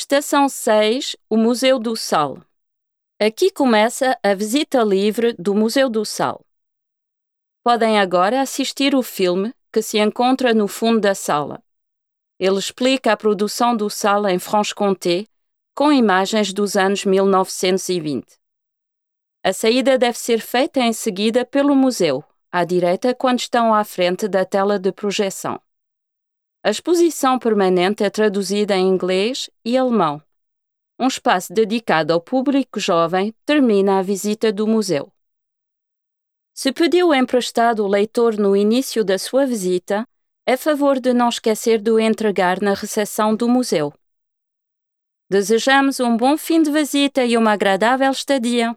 Estação 6 O Museu do Sal. Aqui começa a visita livre do Museu do Sal. Podem agora assistir o filme que se encontra no fundo da sala. Ele explica a produção do sal em Franche-Comté com imagens dos anos 1920. A saída deve ser feita em seguida pelo museu, à direita quando estão à frente da tela de projeção. A exposição permanente é traduzida em inglês e alemão. Um espaço dedicado ao público jovem termina a visita do museu. Se pediu emprestado o leitor no início da sua visita, é favor de não esquecer de o entregar na recepção do museu. Desejamos um bom fim de visita e uma agradável estadia.